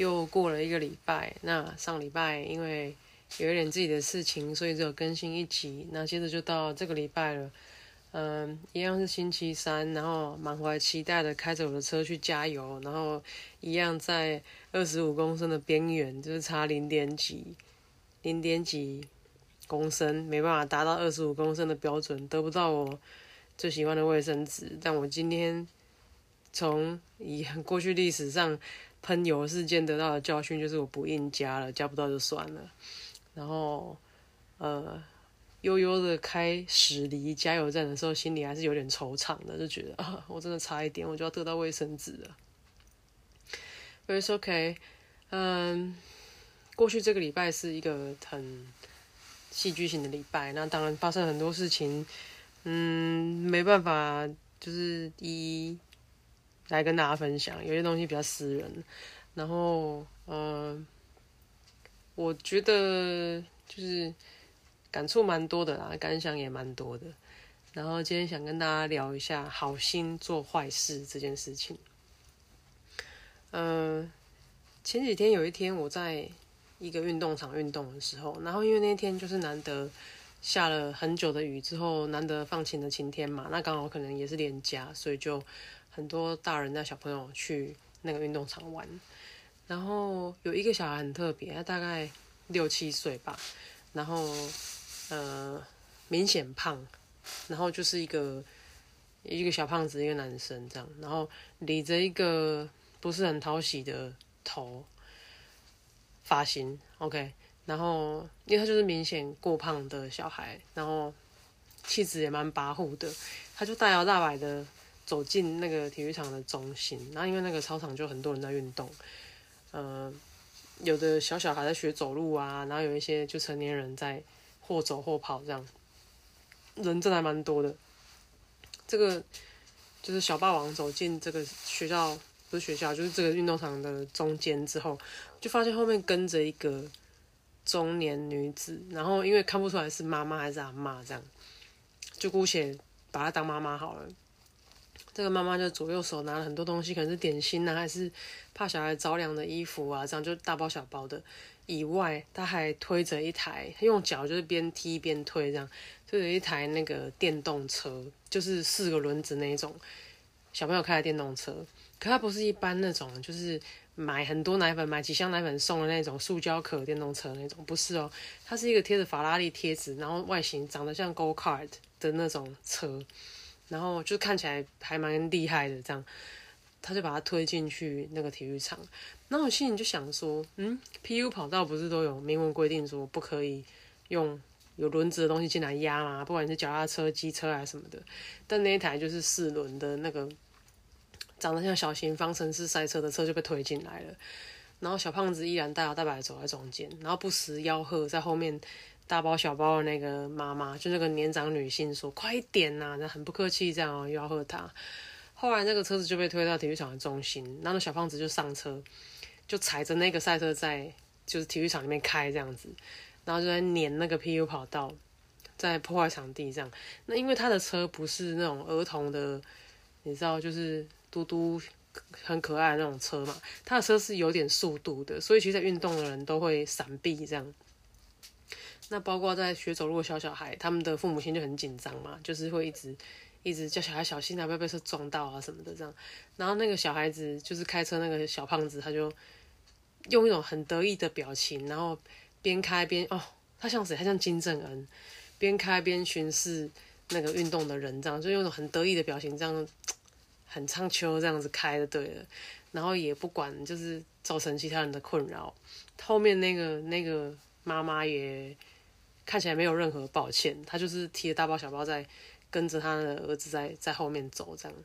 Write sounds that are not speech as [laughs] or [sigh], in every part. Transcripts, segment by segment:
又过了一个礼拜。那上礼拜因为有一点自己的事情，所以只有更新一集。那接着就到这个礼拜了，嗯，一样是星期三，然后满怀期待的开着我的车去加油，然后一样在二十五公升的边缘，就是差零点几、零点几公升，没办法达到二十五公升的标准，得不到我最喜欢的卫生纸。但我今天从以过去历史上喷油事件得到的教训，就是我不硬加了，加不到就算了。然后，呃，悠悠的开驶离加油站的时候，心里还是有点惆怅的，就觉得啊，我真的差一点，我就要得到卫生纸了。But it's okay，嗯，过去这个礼拜是一个很戏剧性的礼拜，那当然发生很多事情，嗯，没办法，就是一一来跟大家分享，有些东西比较私人，然后，嗯。我觉得就是感触蛮多的啦，感想也蛮多的。然后今天想跟大家聊一下好心做坏事这件事情。嗯，前几天有一天我在一个运动场运动的时候，然后因为那天就是难得下了很久的雨之后，难得放晴的晴天嘛，那刚好可能也是连假，所以就很多大人带小朋友去那个运动场玩。然后有一个小孩很特别，他大概六七岁吧，然后呃明显胖，然后就是一个一个小胖子，一个男生这样，然后理着一个不是很讨喜的头发型，OK，然后因为他就是明显过胖的小孩，然后气质也蛮跋扈的，他就大摇大摆的走进那个体育场的中心，然后因为那个操场就很多人在运动。呃，有的小小孩在学走路啊，然后有一些就成年人在或走或跑这样，人真的还蛮多的。这个就是小霸王走进这个学校，不是学校，就是这个运动场的中间之后，就发现后面跟着一个中年女子，然后因为看不出来是妈妈还是阿妈这样，就姑且把她当妈妈好了。这个妈妈就左右手拿了很多东西，可能是点心啊，还是怕小孩着凉的衣服啊，这样就大包小包的。以外，她还推着一台，用脚就是边踢边推，这样推着一台那个电动车，就是四个轮子那种小朋友开的电动车。可它不是一般那种，就是买很多奶粉、买几箱奶粉送的那种塑胶壳电动车那种，不是哦，它是一个贴着法拉利贴纸，然后外形长得像 Go Kart 的那种车。然后就看起来还蛮厉害的，这样，他就把它推进去那个体育场。那我心里就想说，嗯，PU 跑道不是都有明文规定说不可以用有轮子的东西进来压吗？不管是脚踏车、机车还是什么的。但那一台就是四轮的那个，长得像小型方程式赛车的车就被推进来了。然后小胖子依然大摇大摆走在中间，然后不时吆喝在后面。大包小包的那个妈妈，就那个年长女性说：“快一点呐！”那很不客气，这样，吆喝他。后来那个车子就被推到体育场的中心，然后小胖子就上车，就踩着那个赛车在就是体育场里面开这样子，然后就在碾那个 PU 跑道，在破坏场地这样。那因为他的车不是那种儿童的，你知道，就是嘟嘟很可爱的那种车嘛，他的车是有点速度的，所以其实在运动的人都会闪避这样。那包括在学走路的小小孩，他们的父母亲就很紧张嘛，就是会一直一直叫小孩小心啊，不要被车撞到啊什么的这样。然后那个小孩子就是开车那个小胖子，他就用一种很得意的表情，然后边开边哦，他像谁？他像金正恩，边开边巡视那个运动的人，这样就用一种很得意的表情，这样很唱秋这样子开的对了。然后也不管就是造成其他人的困扰。后面那个那个妈妈也。看起来没有任何抱歉，她就是提着大包小包在跟着他的儿子在在后面走这样。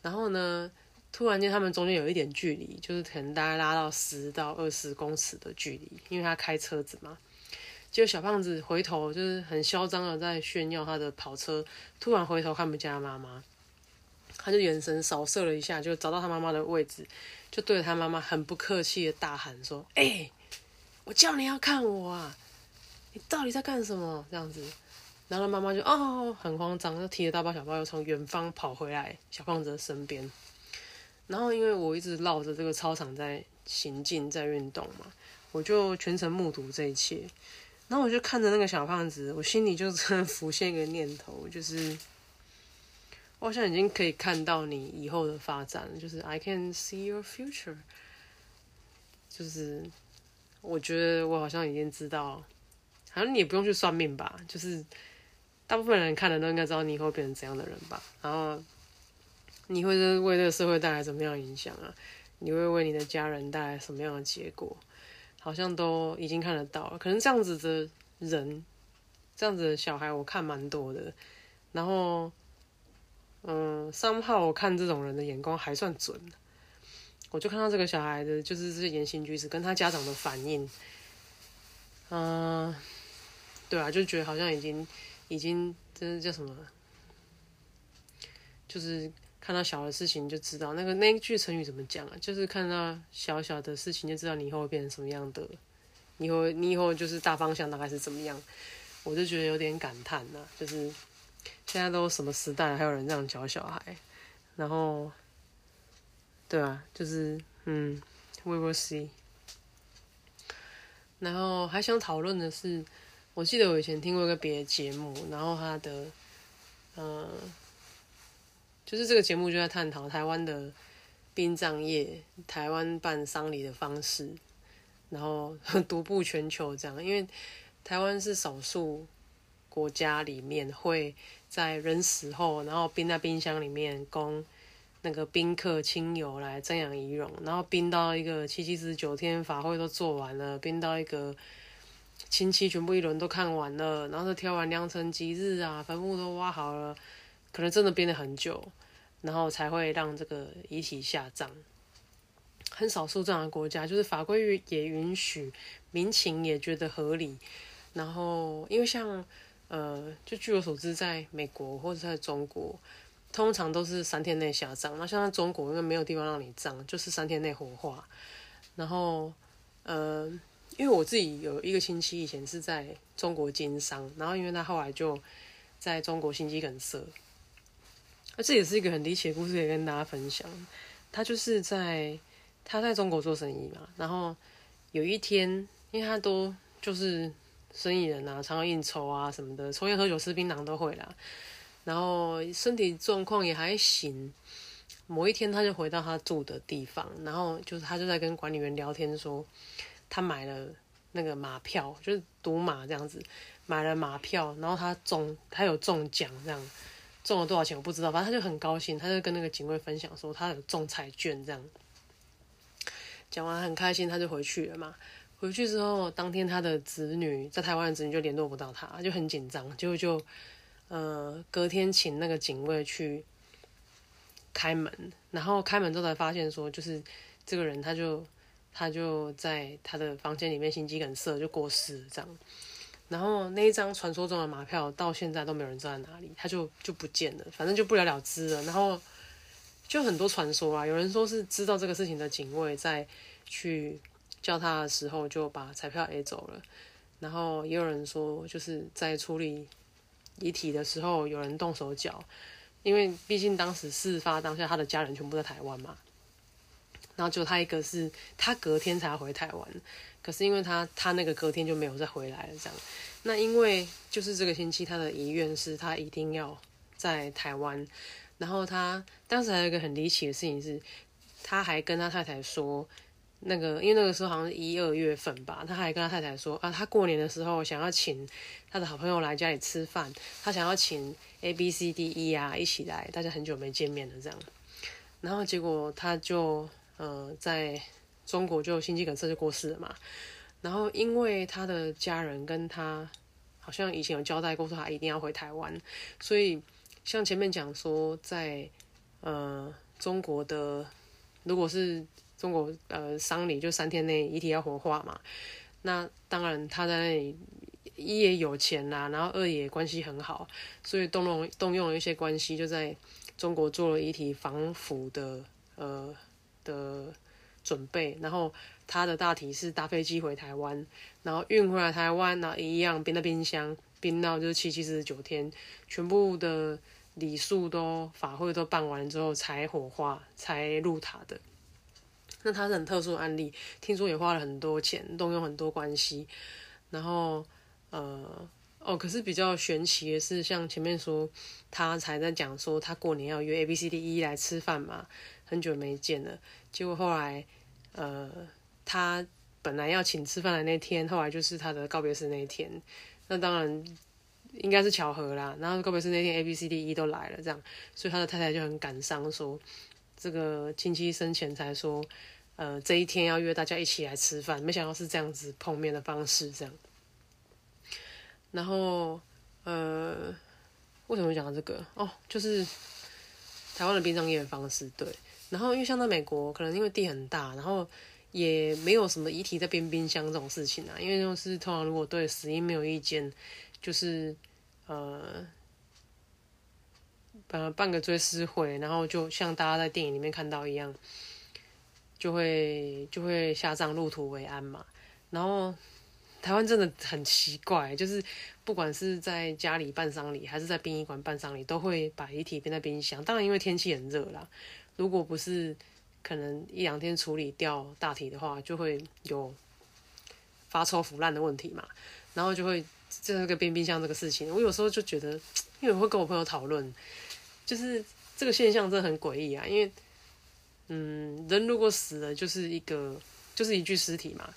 然后呢，突然间他们中间有一点距离，就是可能大概拉到十到二十公尺的距离，因为他开车子嘛。结果小胖子回头就是很嚣张的在炫耀他的跑车，突然回头看不见他妈妈，他就眼神扫射了一下，就找到他妈妈的位置，就对着他妈妈很不客气的大喊说：“哎，我叫你要看我啊，你到底在干什么？”这样子，然后妈妈就哦很慌张，就提着大包小包又从远方跑回来小胖子的身边。然后因为我一直绕着这个操场在行进在运动嘛，我就全程目睹这一切。然后我就看着那个小胖子，我心里就真的浮现一个念头，就是我好像已经可以看到你以后的发展了，就是 I can see your future。就是我觉得我好像已经知道，好像你也不用去算命吧，就是大部分人看的都应该知道你以后变成怎样的人吧。然后你会为这个社会带来什么样的影响啊？你会为你的家人带来什么样的结果？好像都已经看得到了，可能这样子的人，这样子的小孩，我看蛮多的。然后，三号我看这种人的眼光还算准。我就看到这个小孩的，就是这些言行举止跟他家长的反应，嗯，对啊，就觉得好像已经，已经，这是叫什么？就是。看到小的事情就知道那个那一句成语怎么讲啊？就是看到小小的事情就知道你以后会变成什么样的，你以后你以后就是大方向大概是怎么样？我就觉得有点感叹呐，就是现在都什么时代了，还有人这样教小孩，然后，对啊，就是嗯，We will see。然后还想讨论的是，我记得我以前听过一个别的节目，然后他的，嗯。就是这个节目就在探讨台湾的殡葬业，台湾办丧礼的方式，然后 [laughs] 独步全球这样。因为台湾是少数国家里面会在人死后，然后冰在冰箱里面供那个宾客亲友来瞻仰遗容，然后冰到一个七七四十九天法会都做完了，冰到一个亲戚全部一轮都看完了，然后挑完良辰吉日啊，坟墓都挖好了。可能真的编了很久，然后才会让这个遗体下葬。很少数这样的国家，就是法规也允许，民情也觉得合理。然后，因为像呃，就据我所知，在美国或者在中国，通常都是三天内下葬。那像在中国，因为没有地方让你葬，就是三天内火化。然后，呃，因为我自己有一个亲戚以前是在中国经商，然后因为他后来就在中国心肌梗塞。那这也是一个很离奇的故事，可以跟大家分享。他就是在他在中国做生意嘛，然后有一天，因为他都就是生意人啊，常常应酬啊什么的，抽烟喝酒吃槟榔都会啦。然后身体状况也还行。某一天，他就回到他住的地方，然后就是他就在跟管理员聊天，说他买了那个马票，就是赌马这样子，买了马票，然后他中，他有中奖这样。中了多少钱我不知道，反正他就很高兴，他就跟那个警卫分享说他有中彩券这样。讲完很开心，他就回去了嘛。回去之后，当天他的子女在台湾的子女就联络不到他，就很紧张，就就呃隔天请那个警卫去开门，然后开门之后才发现说，就是这个人他就他就在他的房间里面心肌梗塞就过世了这样。然后那一张传说中的马票到现在都没有人知道在哪里，他就就不见了，反正就不了了之了。然后就很多传说啊，有人说是知道这个事情的警卫在去叫他的时候就把彩票 A 走了，然后也有人说就是在处理遗体的时候有人动手脚，因为毕竟当时事发当下他的家人全部在台湾嘛，然后就他一个是他隔天才回台湾。可是因为他他那个隔天就没有再回来了，这样。那因为就是这个星期他的遗愿是他一定要在台湾，然后他当时还有一个很离奇的事情是，他还跟他太太说，那个因为那个时候好像是一二月份吧，他还跟他太太说啊，他过年的时候想要请他的好朋友来家里吃饭，他想要请 A B C D E 啊一起来，大家很久没见面了这样。然后结果他就呃在。中国就心肌梗塞就过世了嘛，然后因为他的家人跟他好像以前有交代过，说他一定要回台湾，所以像前面讲说，在呃中国的如果是中国呃丧礼，就三天内遗体要火化嘛，那当然他在那里一也有钱啦，然后二也关系很好，所以动用动用了一些关系，就在中国做了遗体防腐的呃的准备，然后他的大体是搭飞机回台湾，然后运回来台湾，然后一样冰在冰箱，冰到就是七七四十九天，全部的礼数都法会都办完之后才火化，才入塔的。那他是很特殊的案例，听说也花了很多钱，动用很多关系，然后呃哦，可是比较玄奇的是，像前面说他才在讲说他过年要约 A B C D E 来吃饭嘛，很久没见了，结果后来呃他本来要请吃饭的那天，后来就是他的告别式那一天，那当然应该是巧合啦，然后告别式那天 A B C D E 都来了，这样，所以他的太太就很感伤说。这个亲戚生前才说，呃，这一天要约大家一起来吃饭，没想到是这样子碰面的方式，这样。然后，呃，为什么讲到这个？哦，就是台湾的殡葬业的方式，对。然后，因为像在美国，可能因为地很大，然后也没有什么遗体在冰冰箱这种事情啊。因为就是通常如果对死因没有意见，就是呃。呃，办个追思会，然后就像大家在电影里面看到一样，就会就会下葬入土为安嘛。然后台湾真的很奇怪，就是不管是在家里办丧礼，还是在殡仪馆办丧礼，都会把遗体冰在冰箱。当然，因为天气很热啦，如果不是可能一两天处理掉大体的话，就会有发臭腐烂的问题嘛。然后就会这个冰冰箱这个事情，我有时候就觉得，因为我会跟我朋友讨论。就是这个现象真的很诡异啊，因为，嗯，人如果死了，就是一个就是一具尸体嘛，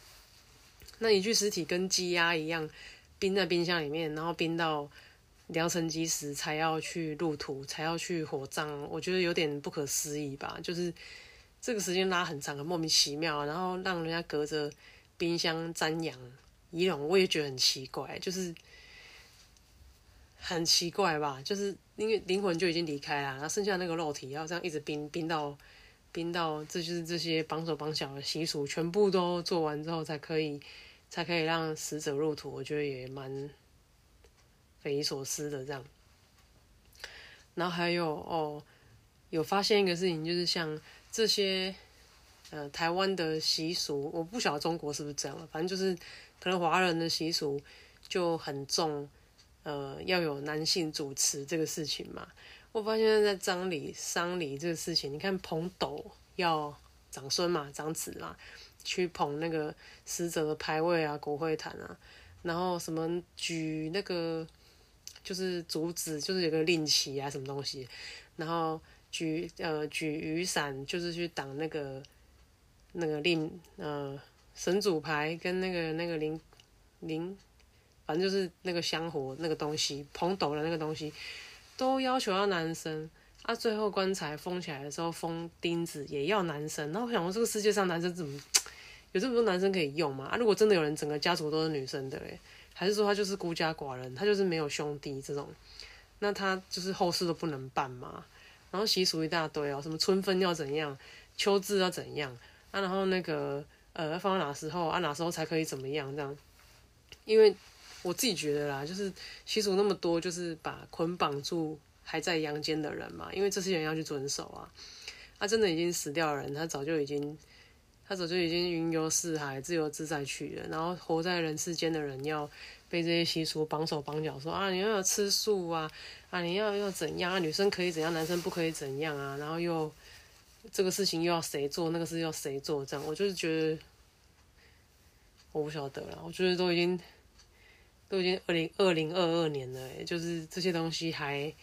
那一具尸体跟鸡鸭一样，冰在冰箱里面，然后冰到良辰吉时才要去入土，才要去火葬，我觉得有点不可思议吧。就是这个时间拉很长，很莫名其妙，然后让人家隔着冰箱瞻仰仪容，我也觉得很奇怪，就是。很奇怪吧，就是因为灵魂就已经离开了，然后剩下那个肉体要这样一直冰冰到冰到，这就是这些绑手绑脚的习俗全部都做完之后才可以才可以让死者入土，我觉得也蛮匪夷所思的这样。然后还有哦，有发现一个事情，就是像这些呃台湾的习俗，我不晓得中国是不是这样了，反正就是可能华人的习俗就很重。呃，要有男性主持这个事情嘛？我发现在葬礼、丧礼这个事情，你看捧斗要长孙嘛、长子嘛，去捧那个死者的牌位啊、骨灰坛啊，然后什么举那个就是竹子，就是有个令旗啊，什么东西，然后举呃举雨伞，就是去挡那个那个令呃神主牌跟那个那个灵灵。反正就是那个香火那个东西，捧斗的那个东西，都要求要男生。啊，最后棺材封起来的时候，封钉子也要男生。那我想说，这个世界上男生怎么有这么多男生可以用吗？啊，如果真的有人整个家族都是女生的嘞，还是说他就是孤家寡人，他就是没有兄弟这种，那他就是后事都不能办嘛？然后习俗一大堆哦，什么春分要怎样，秋至要怎样啊？然后那个呃，放到哪时候啊？哪时候才可以怎么样？这样，因为。我自己觉得啦，就是习俗那么多，就是把捆绑住还在阳间的人嘛，因为这些人要去遵守啊。他真的已经死掉的人，他早就已经，他早就已经云游四海，自由自在去了。然后活在人世间的人，要被这些习俗绑手绑脚，说啊，你要吃素啊，啊，你要要怎样啊？女生可以怎样，男生不可以怎样啊？然后又这个事情又要谁做，那个事要谁做？这样，我就是觉得，我不晓得了。我觉得都已经。都已经二零二零二二年了，就是这些东西还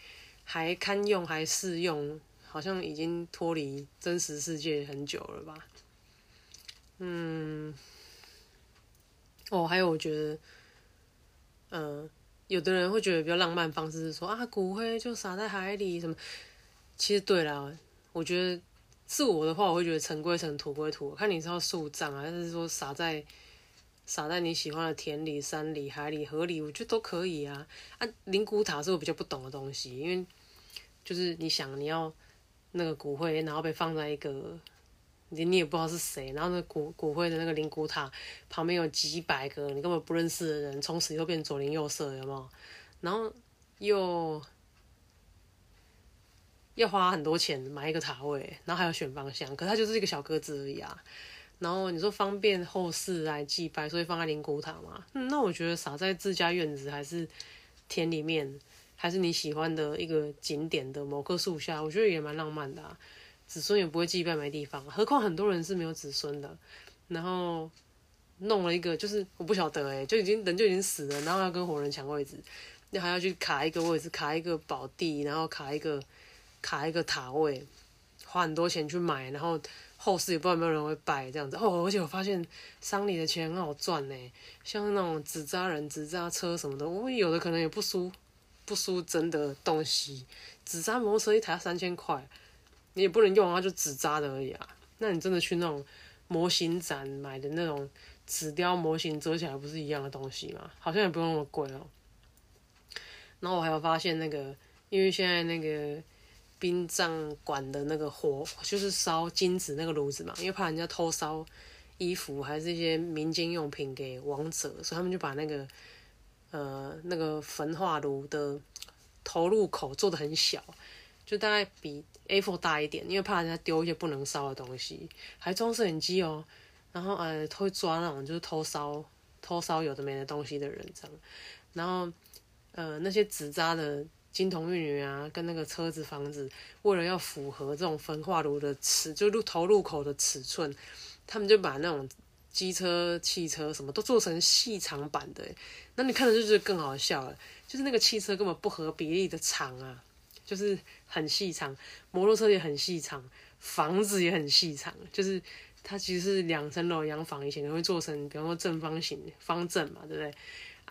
还堪用，还适用，好像已经脱离真实世界很久了吧？嗯，哦，还有我觉得，嗯，有的人会觉得比较浪漫方式是说啊，骨灰就撒在海里什么。其实对了，我觉得是我的话，我会觉得尘归尘，土归土，看你是要树葬啊，还是说撒在。撒在你喜欢的田里、山里、海里、河里，我觉得都可以啊。啊，灵骨塔是我比较不懂的东西，因为就是你想你要那个骨灰，然后被放在一个你你也不知道是谁，然后那骨骨灰的那个灵骨塔旁边有几百个你根本不认识的人，从此以后变左邻右舍，有没有？然后又要花很多钱买一个塔位，然后还要选方向，可它就是一个小格子而已啊。然后你说方便后世来祭拜，所以放在灵骨塔嘛？嗯，那我觉得撒在自家院子还是田里面，还是你喜欢的一个景点的某棵树下，我觉得也蛮浪漫的啊。子孙也不会祭拜没地方，何况很多人是没有子孙的。然后弄了一个，就是我不晓得哎，就已经人就已经死了，然后要跟活人抢位置，你还要去卡一个位置，卡一个宝地，然后卡一个卡一个塔位，花很多钱去买，然后。后世也不知道有没有人会拜这样子哦，而且我发现丧礼的钱很好赚呢，像那种纸扎人、纸扎车什么的，我有的可能也不输不输真的东西。纸扎摩托车一台要三千块，你也不能用啊，就纸扎的而已啊。那你真的去那种模型展买的那种纸雕模型，折起来不是一样的东西吗？好像也不用那么贵哦。然后我还有发现那个，因为现在那个。殡葬馆的那个火就是烧金子那个炉子嘛，因为怕人家偷烧衣服还是一些民间用品给王者，所以他们就把那个呃那个焚化炉的投入口做的很小，就大概比 A4 大一点，因为怕人家丢一些不能烧的东西，还装摄影机哦，然后呃会抓那种就是偷烧偷烧有的没的东西的人这样，然后呃那些纸扎的。金童玉女啊，跟那个车子、房子，为了要符合这种焚化炉的尺，就入头入口的尺寸，他们就把那种机车、汽车什么都做成细长版的。那你看的就是更好笑了，就是那个汽车根本不合比例的长啊，就是很细长，摩托车也很细长，房子也很细长，就是它其实是两层楼洋房，以前会做成，比方说正方形、方正嘛，对不对？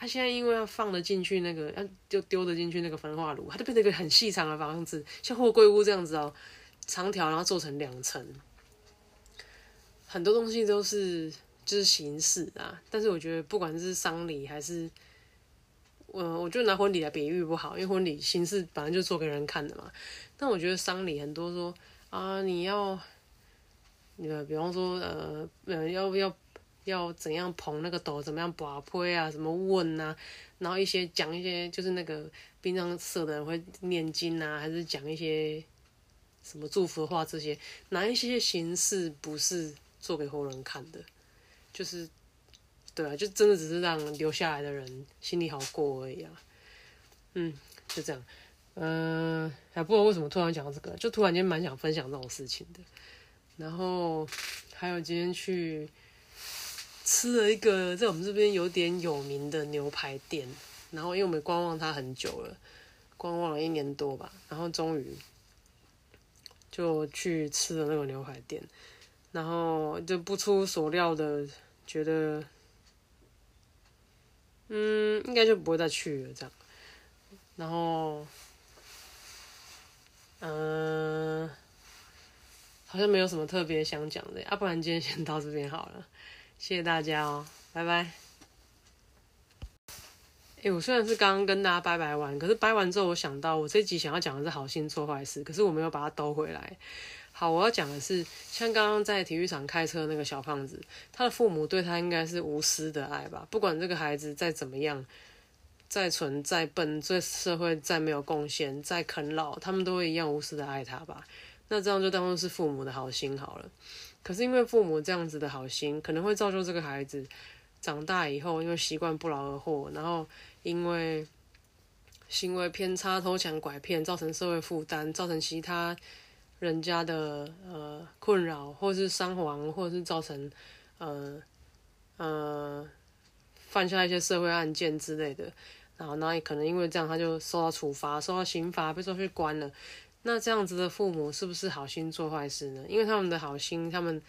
他现在因为要放得进去那个，要就丢得进去那个焚化炉，它就变成一个很细长的房子，像货柜屋这样子哦，长条，然后做成两层。很多东西都是就是形式啊，但是我觉得不管是丧礼还是，我我就拿婚礼来比喻不好，因为婚礼形式本来就做给人看的嘛。但我觉得丧礼很多说啊，你要，呃比方说呃呃要不要？要怎样捧那个斗，怎么样把杯啊，什么问啊，然后一些讲一些，就是那个殡葬社的人会念经啊，还是讲一些什么祝福的话，这些哪一些形式不是做给后人看的？就是，对啊，就真的只是让留下来的人心里好过而已啊。嗯，就这样。嗯，还不知道为什么突然讲到这个，就突然间蛮想分享这种事情的。然后还有今天去。吃了一个在我们这边有点有名的牛排店，然后因为我们观望它很久了，观望了一年多吧，然后终于就去吃了那个牛排店，然后就不出所料的觉得，嗯，应该就不会再去了这样，然后，嗯，好像没有什么特别想讲的，要不然今天先到这边好了。谢谢大家哦，拜拜。哎，我虽然是刚刚跟大家拜拜完，可是拜完之后，我想到我这集想要讲的是好心做坏事，可是我没有把它兜回来。好，我要讲的是，像刚刚在体育场开车那个小胖子，他的父母对他应该是无私的爱吧？不管这个孩子再怎么样，再蠢、再笨，对社会再没有贡献、再啃老，他们都会一样无私的爱他吧？那这样就当做是父母的好心好了。可是因为父母这样子的好心，可能会造就这个孩子长大以后，因为习惯不劳而获，然后因为行为偏差、偷抢拐骗，造成社会负担，造成其他人家的呃困扰，或是伤亡，或者是造成呃呃犯下一些社会案件之类的，然后那也可能因为这样，他就受到处罚，受到刑罚，被抓去关了。那这样子的父母是不是好心做坏事呢？因为他们的好心，他们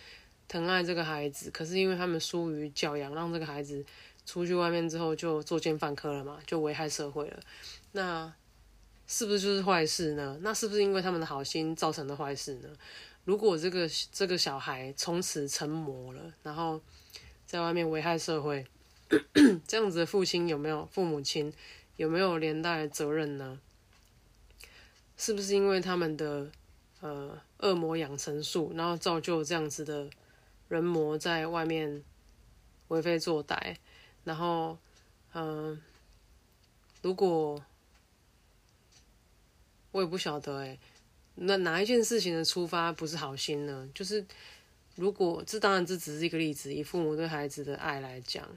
疼爱这个孩子，可是因为他们疏于教养，让这个孩子出去外面之后就作奸犯科了嘛，就危害社会了。那是不是就是坏事呢？那是不是因为他们的好心造成的坏事呢？如果这个这个小孩从此成魔了，然后在外面危害社会，[coughs] 这样子的父亲有没有父母亲有没有连带责任呢？是不是因为他们的呃恶魔养成术，然后造就这样子的人魔在外面为非作歹，然后嗯，如果我也不晓得哎，那哪一件事情的出发不是好心呢？就是如果这当然这只是一个例子，以父母对孩子的爱来讲，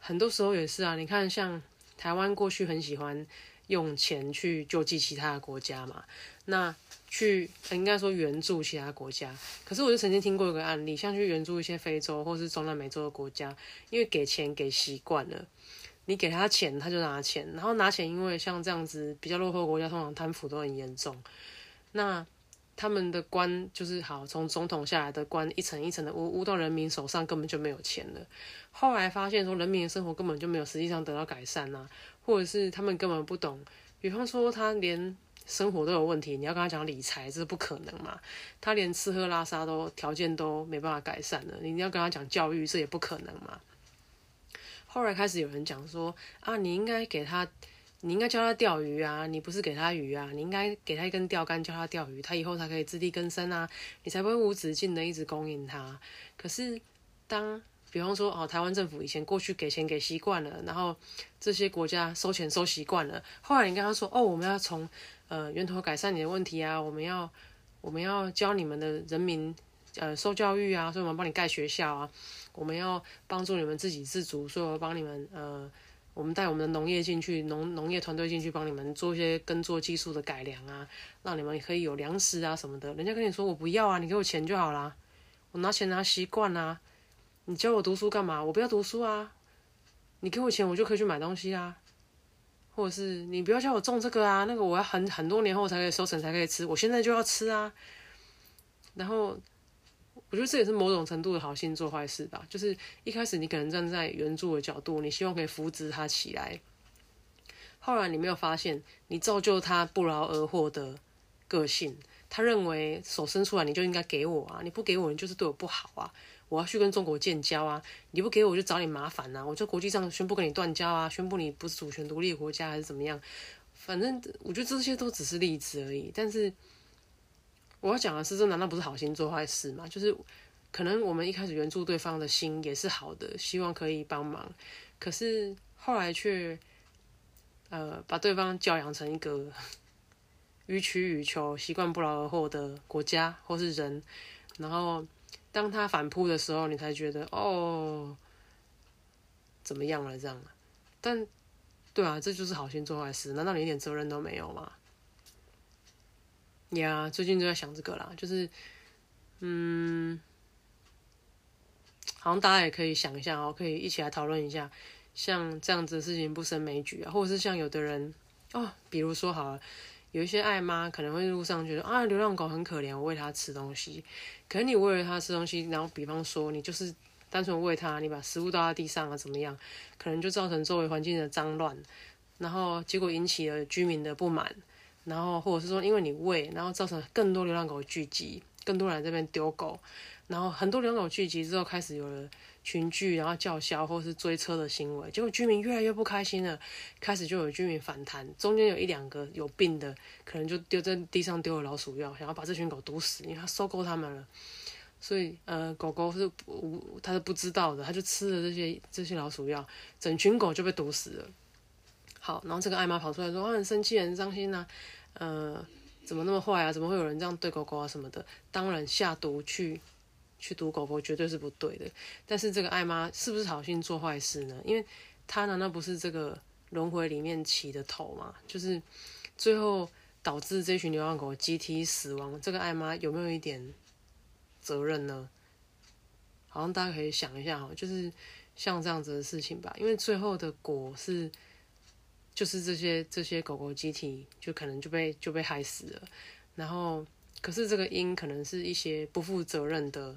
很多时候也是啊。你看，像台湾过去很喜欢用钱去救济其他的国家嘛，那去应该说援助其他国家。可是我就曾经听过一个案例，像去援助一些非洲或是中南美洲的国家，因为给钱给习惯了。你给他钱，他就拿钱，然后拿钱，因为像这样子比较落后国家，通常贪腐都很严重。那他们的官就是好，从总统下来的官一层一层的污污到人民手上，根本就没有钱了。后来发现说，人民的生活根本就没有实际上得到改善啊，或者是他们根本不懂。比方说，他连生活都有问题，你要跟他讲理财，这不可能嘛？他连吃喝拉撒都条件都没办法改善了，你要跟他讲教育，这也不可能嘛？后来开始有人讲说啊，你应该给他，你应该教他钓鱼啊，你不是给他鱼啊，你应该给他一根钓竿教他钓鱼，他以后才可以自力更生啊，你才不会无止境的一直供应他。可是当比方说哦，台湾政府以前过去给钱给习惯了，然后这些国家收钱收习惯了，后来你跟他说哦，我们要从呃源头改善你的问题啊，我们要我们要教你们的人民呃受教育啊，所以我们帮你盖学校啊。我们要帮助你们自给自足，所以我帮你们呃，我们带我们的农业进去，农农业团队进去帮你们做一些耕作技术的改良啊，让你们可以有粮食啊什么的。人家跟你说我不要啊，你给我钱就好啦，我拿钱拿习惯啦。你教我读书干嘛？我不要读书啊，你给我钱我就可以去买东西啊，或者是你不要叫我种这个啊，那个我要很很多年后才可以收成才可以吃，我现在就要吃啊，然后。我觉得这也是某种程度的好心做坏事吧。就是一开始你可能站在援助的角度，你希望可以扶植他起来。后来你没有发现，你造就他不劳而获的个性。他认为手伸出来你就应该给我啊，你不给我你就是对我不好啊。我要去跟中国建交啊，你不给我就找你麻烦呐。我在国际上宣布跟你断交啊，宣布你不是主权独立国家还是怎么样？反正我觉得这些都只是例子而已，但是。我要讲的是，这难道不是好心做坏事吗？就是可能我们一开始援助对方的心也是好的，希望可以帮忙，可是后来却呃把对方教养成一个 [laughs] 予取予求、习惯不劳而获的国家或是人，然后当他反扑的时候，你才觉得哦怎么样了这样？但对啊，这就是好心做坏事，难道你一点责任都没有吗？呀，最近就在想这个啦，就是，嗯，好像大家也可以想一下哦，可以一起来讨论一下，像这样子的事情不胜枚举啊，或者是像有的人哦，比如说好，有一些爱妈可能会路上觉得啊，流浪狗很可怜，我喂它吃东西，可是你喂了它吃东西，然后比方说你就是单纯喂它，你把食物倒在地上啊，怎么样，可能就造成周围环境的脏乱，然后结果引起了居民的不满。然后，或者是说，因为你喂，然后造成更多流浪狗聚集，更多人这边丢狗，然后很多流浪狗聚集之后，开始有了群聚，然后叫嚣或是追车的行为，结果居民越来越不开心了，开始就有居民反弹，中间有一两个有病的，可能就丢在地上丢了老鼠药，想要把这群狗毒死，因为他收购他们了，所以呃，狗狗是无，他是不知道的，他就吃了这些这些老鼠药，整群狗就被毒死了。好，然后这个艾玛跑出来说：“我很生气，很伤心呐，呃，怎么那么坏啊？怎么会有人这样对狗狗啊什么的？当然下毒去去毒狗狗绝对是不对的。但是这个艾妈是不是好心做坏事呢？因为她难道不是这个轮回里面起的头吗？就是最后导致这群流浪狗集体死亡，这个艾妈有没有一点责任呢？好像大家可以想一下哈，就是像这样子的事情吧。因为最后的果是。就是这些这些狗狗集体就可能就被就被害死了，然后可是这个因可能是一些不负责任的